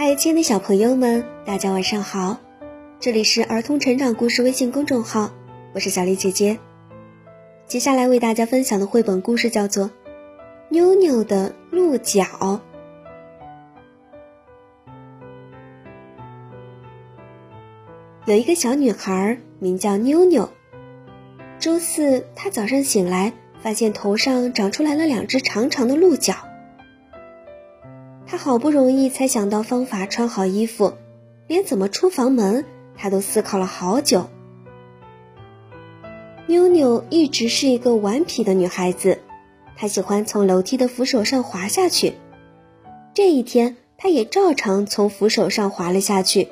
嗨，亲爱的小朋友们，大家晚上好！这里是儿童成长故事微信公众号，我是小丽姐姐。接下来为大家分享的绘本故事叫做《妞妞的鹿角》。有一个小女孩名叫妞妞。周四，她早上醒来，发现头上长出来了两只长长的鹿角。她好不容易才想到方法穿好衣服，连怎么出房门，她都思考了好久。妞妞一直是一个顽皮的女孩子，她喜欢从楼梯的扶手上滑下去。这一天，她也照常从扶手上滑了下去。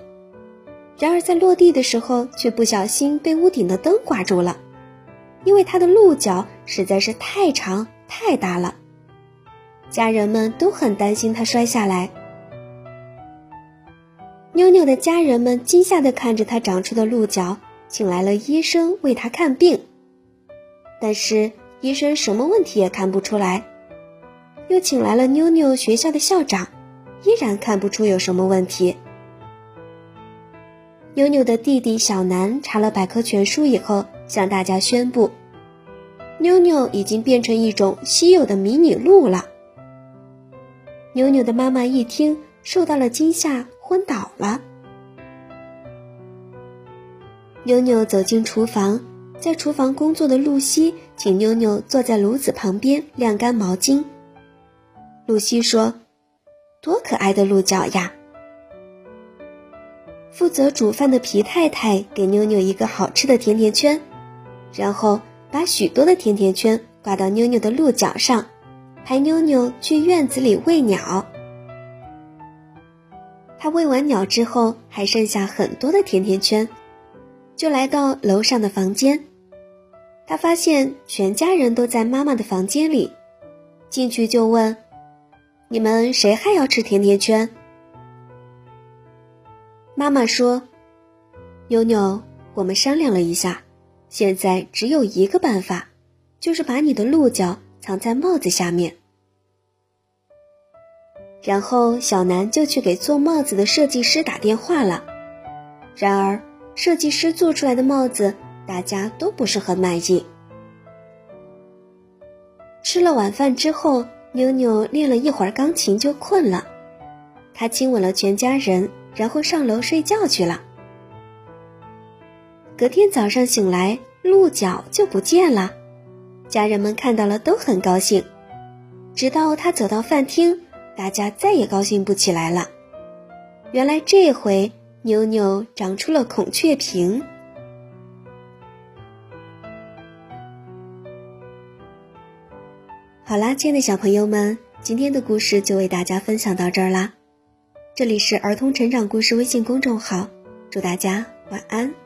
然而，在落地的时候，却不小心被屋顶的灯挂住了，因为她的鹿角实在是太长太大了。家人们都很担心她摔下来。妞妞的家人们惊吓地看着她长出的鹿角，请来了医生为她看病。但是医生什么问题也看不出来，又请来了妞妞学校的校长，依然看不出有什么问题。妞妞的弟弟小南查了百科全书以后，向大家宣布：妞妞已经变成一种稀有的迷你鹿了。妞妞的妈妈一听，受到了惊吓，昏倒了。妞妞走进厨房，在厨房工作的露西请妞妞坐在炉子旁边晾干毛巾。露西说：“多可爱的鹿角呀！”负责煮饭的皮太太给妞妞一个好吃的甜甜圈，然后把许多的甜甜圈挂到妞妞的鹿角上，陪妞妞去院子里喂鸟。他喂完鸟之后，还剩下很多的甜甜圈，就来到楼上的房间。他发现全家人都在妈妈的房间里，进去就问：“你们谁还要吃甜甜圈？”妈妈说：“妞妞，我们商量了一下，现在只有一个办法，就是把你的鹿角藏在帽子下面。”然后小南就去给做帽子的设计师打电话了。然而，设计师做出来的帽子大家都不是很满意。吃了晚饭之后，妞妞练了一会儿钢琴就困了，她亲吻了全家人。然后上楼睡觉去了。隔天早上醒来，鹿角就不见了，家人们看到了都很高兴。直到他走到饭厅，大家再也高兴不起来了。原来这回妞妞长出了孔雀屏。好啦，亲爱的小朋友们，今天的故事就为大家分享到这儿啦。这里是儿童成长故事微信公众号，祝大家晚安。